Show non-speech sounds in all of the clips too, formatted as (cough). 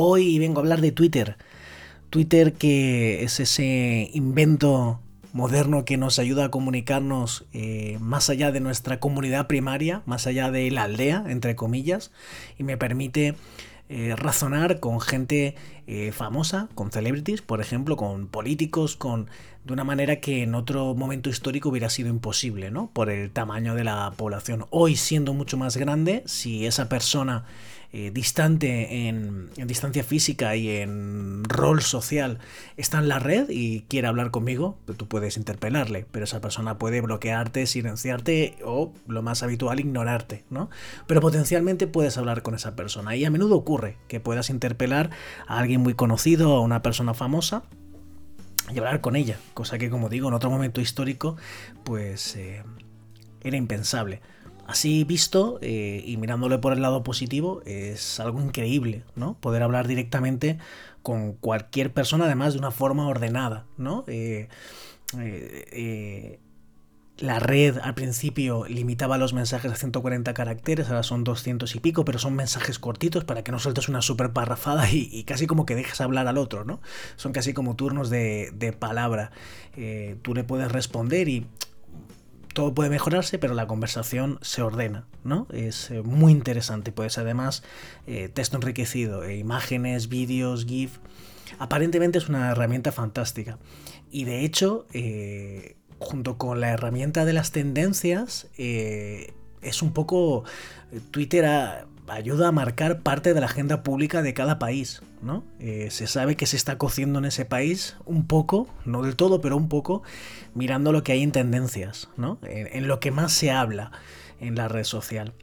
Hoy vengo a hablar de Twitter. Twitter que es ese invento moderno que nos ayuda a comunicarnos eh, más allá de nuestra comunidad primaria, más allá de la aldea, entre comillas, y me permite eh, razonar con gente eh, famosa, con celebrities, por ejemplo, con políticos, con de una manera que en otro momento histórico hubiera sido imposible, ¿no? Por el tamaño de la población. Hoy siendo mucho más grande, si esa persona eh, distante en, distancia física y en rol social está en la red y quiere hablar conmigo, tú puedes interpelarle, pero esa persona puede bloquearte, silenciarte o, lo más habitual, ignorarte, ¿no? Pero potencialmente puedes hablar con esa persona y a menudo ocurre que puedas interpelar a alguien muy conocido, a una persona famosa, y hablar con ella, cosa que como digo en otro momento histórico pues eh, era impensable. Así visto eh, y mirándole por el lado positivo, es algo increíble, ¿no? Poder hablar directamente con cualquier persona, además de una forma ordenada, ¿no? Eh, eh, la red al principio limitaba los mensajes a 140 caracteres, ahora son 200 y pico, pero son mensajes cortitos para que no sueltes una super parrafada y, casi como que dejes hablar al otro, ¿no? Son casi como turnos de, palabra. tú le puedes responder y todo puede mejorarse, pero la conversación se ordena, ¿no? Es eh, muy interesante, pues además eh, texto enriquecido, e imágenes, vídeos, GIF. Aparentemente es una herramienta fantástica. Y de hecho, eh, junto con la herramienta de las tendencias, es un poco... Twitter a, ayuda a marcar parte de la agenda pública de cada país, ¿no? Eh, se sabe que se está cociendo en ese país un poco, no del todo, pero un poco, mirando lo que hay en tendencias, ¿no? En, lo que más se habla en la red social.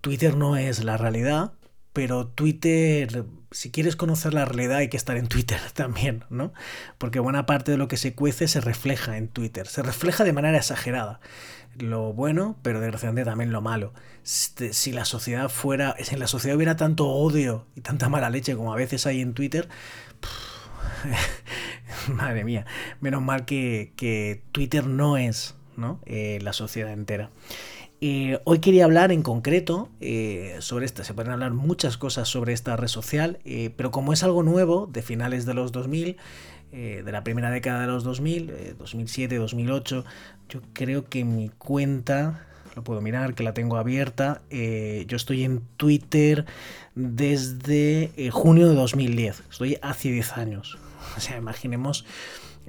Twitter no es la realidad, pero Twitter, si quieres conocer la realidad hay que estar en Twitter (laughs) también, ¿no? Porque buena parte de lo que se cuece se refleja en Twitter, se refleja de manera exagerada lo bueno, pero desgraciadamente también lo malo. Si la sociedad fuera, si en la sociedad hubiera tanto odio y tanta mala leche como a veces hay en Twitter, (laughs) madre mía, menos mal que, Twitter no es ¿no? Eh, la sociedad entera. Eh, hoy quería hablar en concreto eh, sobre esta, se pueden hablar muchas cosas sobre esta red social, pero como es algo nuevo, de finales de los 2000, de la primera década de los 2000, 2007, 2008, yo creo que mi cuenta, lo puedo mirar, que la tengo abierta. Eh, yo estoy en Twitter desde eh, junio de 2010. Estoy hace 10 años. O sea, imaginemos.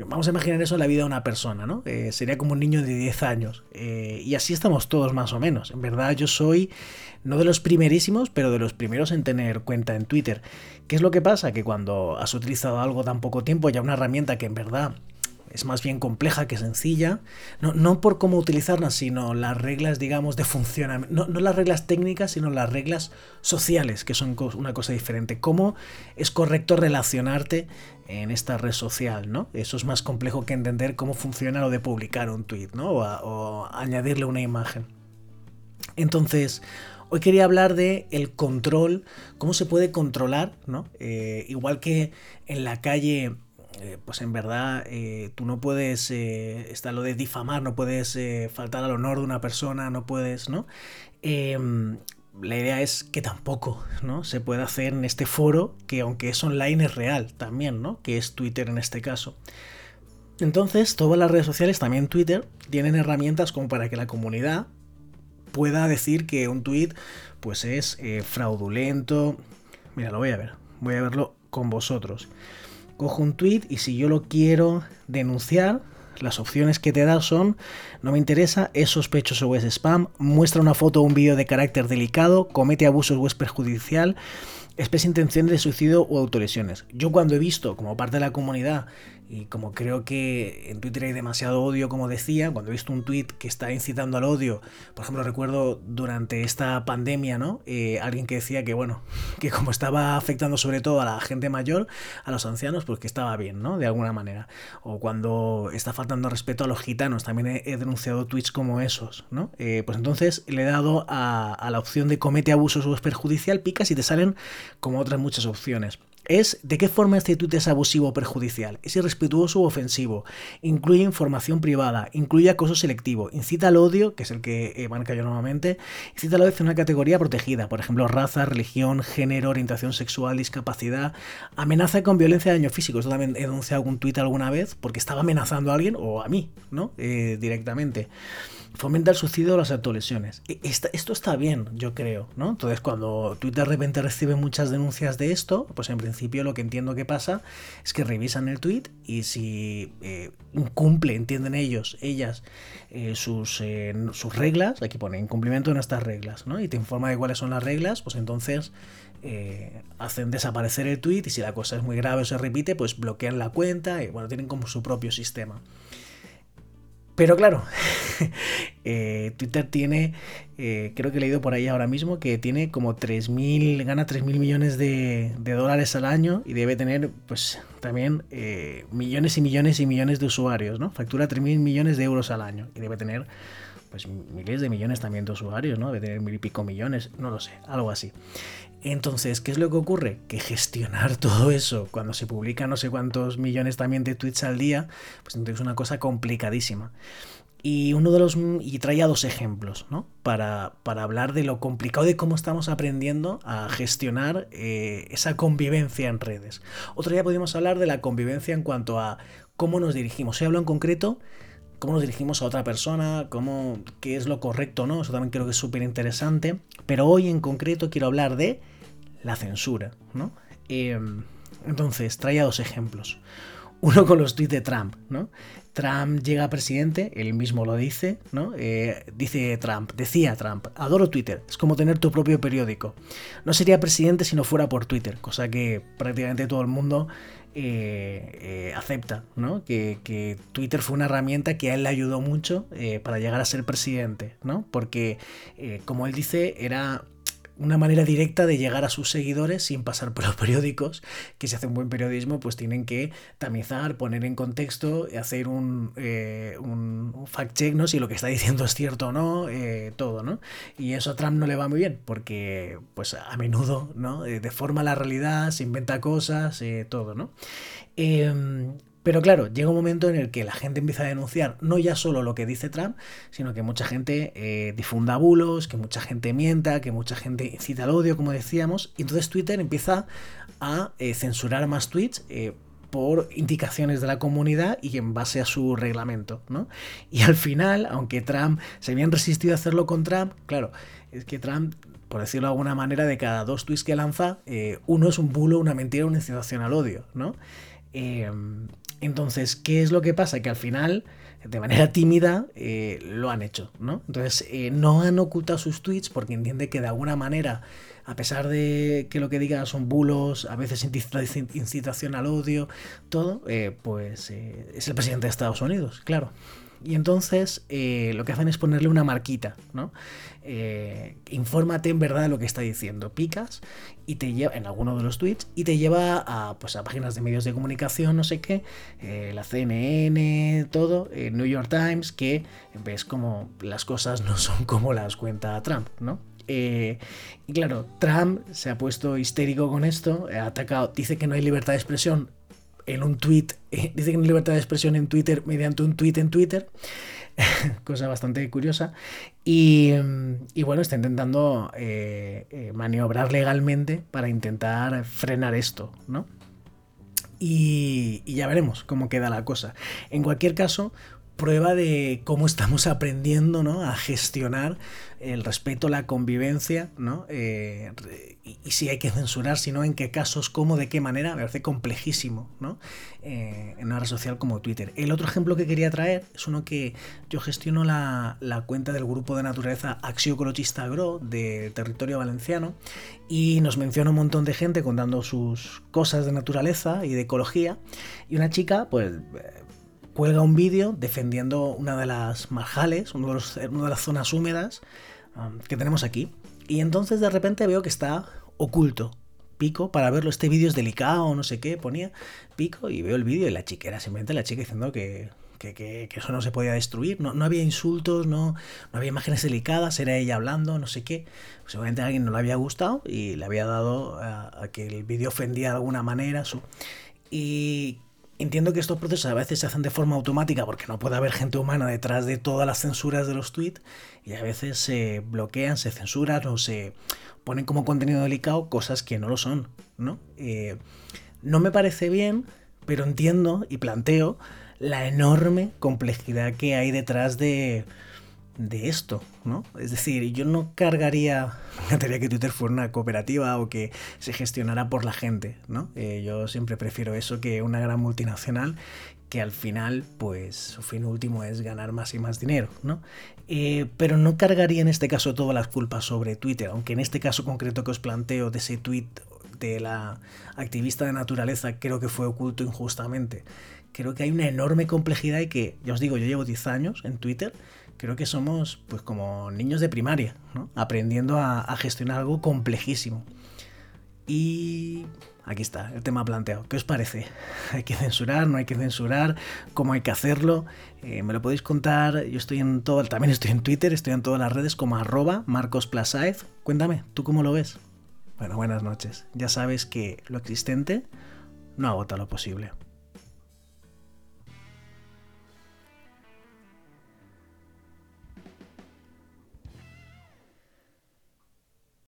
Vamos a imaginar eso en la vida de una persona, ¿no? Eh, sería como un niño de 10 años. y así estamos todos más o menos. En verdad yo soy no de los primerísimos, pero de los primeros en tener cuenta en Twitter. ¿Qué es lo que pasa? Que cuando has utilizado algo tan poco tiempo, ya una herramienta que en verdad es más bien compleja que sencilla, no, por cómo utilizarla, sino las reglas, digamos, de funcionamiento, no, las reglas técnicas, sino las reglas sociales, que son una cosa diferente. Cómo es correcto relacionarte en esta red social, ¿no? Eso es más complejo que entender cómo funciona lo de publicar un tweet, ¿no? O, añadirle una imagen. Entonces, Hoy quería hablar de el control, cómo se puede controlar, ¿no? Eh, igual que en la calle eh, pues en verdad eh, tú no puedes, eh, está lo de difamar, no puedes faltar al honor de una persona, no puedes, ¿no? Em, la idea es que tampoco, ¿no? Se puede hacer en este foro, que aunque es online es real también, ¿no? Que es Twitter en este caso. Entonces, todas las redes sociales, también Twitter, tienen herramientas como para que la comunidad pueda decir que un tweet pues es fraudulento. Mira, lo voy a ver, voy a verlo con vosotros cojo un tweet y si yo lo quiero denunciar, las opciones que te da son no me interesa, es sospechoso o es spam, muestra una foto o un vídeo de carácter delicado, comete abusos o es perjudicial, especie intención de suicidio o autolesiones. Yo cuando he visto como parte de la comunidad y como creo que en Twitter hay demasiado odio, como decía, cuando he visto un tweet que está incitando al odio, por ejemplo, recuerdo durante esta pandemia, ¿no? Eh, alguien que decía que, bueno, (laughs) que como estaba afectando sobre todo a la gente mayor, a los ancianos, pues que estaba bien, ¿no? De alguna manera. O cuando está faltando respeto a los gitanos, también he, denunciado tweets como esos, ¿no? Eh, pues entonces le he dado a, a la opción de comete abusos o es perjudicial, picas y te salen como otras muchas opciones es de qué forma este tuit es abusivo o perjudicial, es irrespetuoso u ofensivo, incluye información privada, incluye acoso selectivo, incita al odio, que es el que eh, marca yo normalmente, incita al odio hacia una categoría protegida, por ejemplo, raza, religión, género, orientación sexual, discapacidad, amenaza con violencia de daño físico. Esto también he denunciado algún tuit alguna vez porque estaba amenazando a alguien o a mí, ¿no? Eh, directamente fomenta el suicidio o las autolesiones. E, esto está bien, yo creo, ¿no? Entonces, cuando Twitter de repente recibe muchas denuncias de esto, pues en principio lo que entiendo que pasa es que revisan el tweet y si eh, incumple, entienden ellos, ellas, eh, sus, eh, sus reglas, aquí pone incumplimiento de nuestras reglas, ¿no? Y te informa de cuáles son las reglas, pues entonces hacen desaparecer el tweet y si la cosa es muy grave o se repite, pues bloquean la cuenta y bueno, tienen como su propio sistema. Pero claro, (laughs) eh, Twitter tiene, eh, creo que he leído por ahí ahora mismo, que tiene como 3.000, gana 3.000 millones de, dólares al año y debe tener pues también eh, millones y millones y millones de usuarios, ¿no? Factura 3.000 millones de euros al año y debe tener pues miles de millones también de usuarios, ¿no? Debe tener mil y pico millones, no lo sé, algo así. Entonces, ¿qué es lo que ocurre? Que gestionar (laughs) todo eso cuando se publica no sé cuántos millones también de tweets al día, pues entonces es una cosa complicadísima. Y uno de los. Y traía dos ejemplos, ¿no? Para, para hablar de lo complicado de cómo estamos aprendiendo a gestionar eh, esa convivencia en redes. Otro día podríamos hablar de la convivencia en cuanto a cómo nos dirigimos. Se hablo en concreto cómo nos dirigimos a otra persona, cómo, qué es lo correcto, ¿no? Eso también creo que es súper interesante. Pero hoy en concreto quiero hablar de la censura, ¿no? Em, entonces, traía dos ejemplos. Uno con los tweets de Trump, ¿no? Trump llega a presidente, él mismo lo dice, ¿no? Eh, dice Trump, decía Trump, adoro Twitter, es como tener tu propio periódico. No sería presidente si no fuera por Twitter, cosa que prácticamente todo el mundo eh, eh, acepta, ¿no? Que, Twitter fue una herramienta que a él le ayudó mucho para llegar a ser presidente, ¿no? Porque, como él dice, era una manera directa de llegar a sus seguidores sin pasar por los periódicos, que si hacen buen periodismo, pues tienen que tamizar, poner en contexto, hacer un, eh, un fact-check, ¿no? Si lo que está diciendo es cierto o no, eh, todo, ¿no? Y eso a Trump no le va muy bien, porque pues a menudo, ¿no? Eh, deforma la realidad, se inventa cosas, todo, ¿no? Em, pero claro, llega un momento en el que la gente empieza a denunciar no ya solo lo que dice Trump, sino que mucha gente eh, difunda bulos, que mucha gente mienta, que mucha gente incita al odio, como decíamos, y entonces Twitter empieza a eh, censurar más tweets. Eh, por indicaciones de la comunidad y en base a su reglamento, ¿no? Y al final, aunque Trump se habían resistido a hacerlo con Trump, claro, es que Trump, por decirlo de alguna manera, de cada dos tweets que lanza, uno es un bulo, una mentira, una incitación al odio, ¿no? Entonces, ¿qué es lo que pasa? Que al final, de manera (laughs) tímida, eh, lo han hecho, ¿no? Entonces, eh, no han ocultado sus tweets porque entiende que de alguna manera, a pesar de que lo que diga son bulos, a veces incitación al odio, todo, eh, pues es el presidente de Estados Unidos, claro. Y entonces eh, lo que hacen es ponerle una marquita, ¿no? Eh, infórmate en verdad de lo que está diciendo. Picas y te lleva en alguno de los tweets y te lleva a, pues, a páginas de medios de comunicación, no sé qué, eh, la CNN, todo, New York Times, que ves como las cosas no son como las cuenta Trump, ¿no? y claro, Trump se ha puesto histérico con esto, ha atacado, dice que no hay libertad de expresión en un tweet, eh, dice que no hay libertad de expresión en Twitter mediante un tweet en Twitter, (laughs) cosa bastante curiosa, y, bueno, está intentando eh, eh, maniobrar legalmente para intentar frenar esto, ¿no? Y, y, ya veremos cómo queda la cosa. En cualquier caso, prueba de cómo estamos aprendiendo ¿no? a gestionar el respeto, la convivencia, ¿no? Eh, y, si hay que censurar, si no, en qué casos, cómo, de qué manera, me parece complejísimo, ¿no? Eh, en una red social como Twitter. El otro ejemplo que quería traer es uno que yo gestiono la, cuenta del grupo de naturaleza Axiocologista Agro de territorio valenciano y nos menciona un montón de gente contando sus cosas de naturaleza y de ecología y una chica, pues cuelga un vídeo defendiendo una de las marjales, una de las zonas húmedas um, que tenemos aquí. Y entonces de repente veo que está oculto. Pico para verlo, este vídeo es delicado, no sé qué, ponía pico y veo el vídeo y la chica era simplemente la chica diciendo que, que, eso no se podía destruir, no, no había insultos, no, no, había imágenes delicadas, era ella hablando, no sé qué. Seguramente a alguien no le había gustado y le había dado a, que el vídeo ofendía de alguna manera. Su... Y Entiendo que estos procesos a veces se hacen de forma automática porque no puede haber gente humana detrás de todas las censuras de los tweets y a veces se bloquean, se censuran o se ponen como contenido delicado cosas que no lo son, ¿no? Eh, no me parece bien, pero entiendo y planteo la enorme complejidad que hay detrás de, de esto, ¿no? Es decir, yo no cargaría, me que Twitter fuera una cooperativa o que se gestionara por la gente, ¿no? Eh, yo siempre prefiero eso que una gran multinacional que al final, pues, su fin último es ganar más y más dinero, ¿no? Eh, pero no cargaría en este caso todas las culpas sobre Twitter, aunque en este caso concreto que os planteo de ese tweet de la activista de naturaleza creo que fue oculto injustamente. Creo que hay una enorme complejidad y que, ya os digo, yo llevo 10 años en Twitter creo que somos pues como niños de primaria, ¿no? aprendiendo a, gestionar algo complejísimo. Y aquí está, el tema planteado. ¿Qué os parece? (laughs) ¿Hay que censurar? ¿No hay que censurar? ¿Cómo hay que hacerlo? Eh, me lo podéis contar. Yo estoy en todo, también estoy en Twitter, estoy en todas las redes como arroba. Cuéntame, ¿tú cómo lo ves? Bueno, buenas noches. Ya sabes que lo existente no agota lo posible.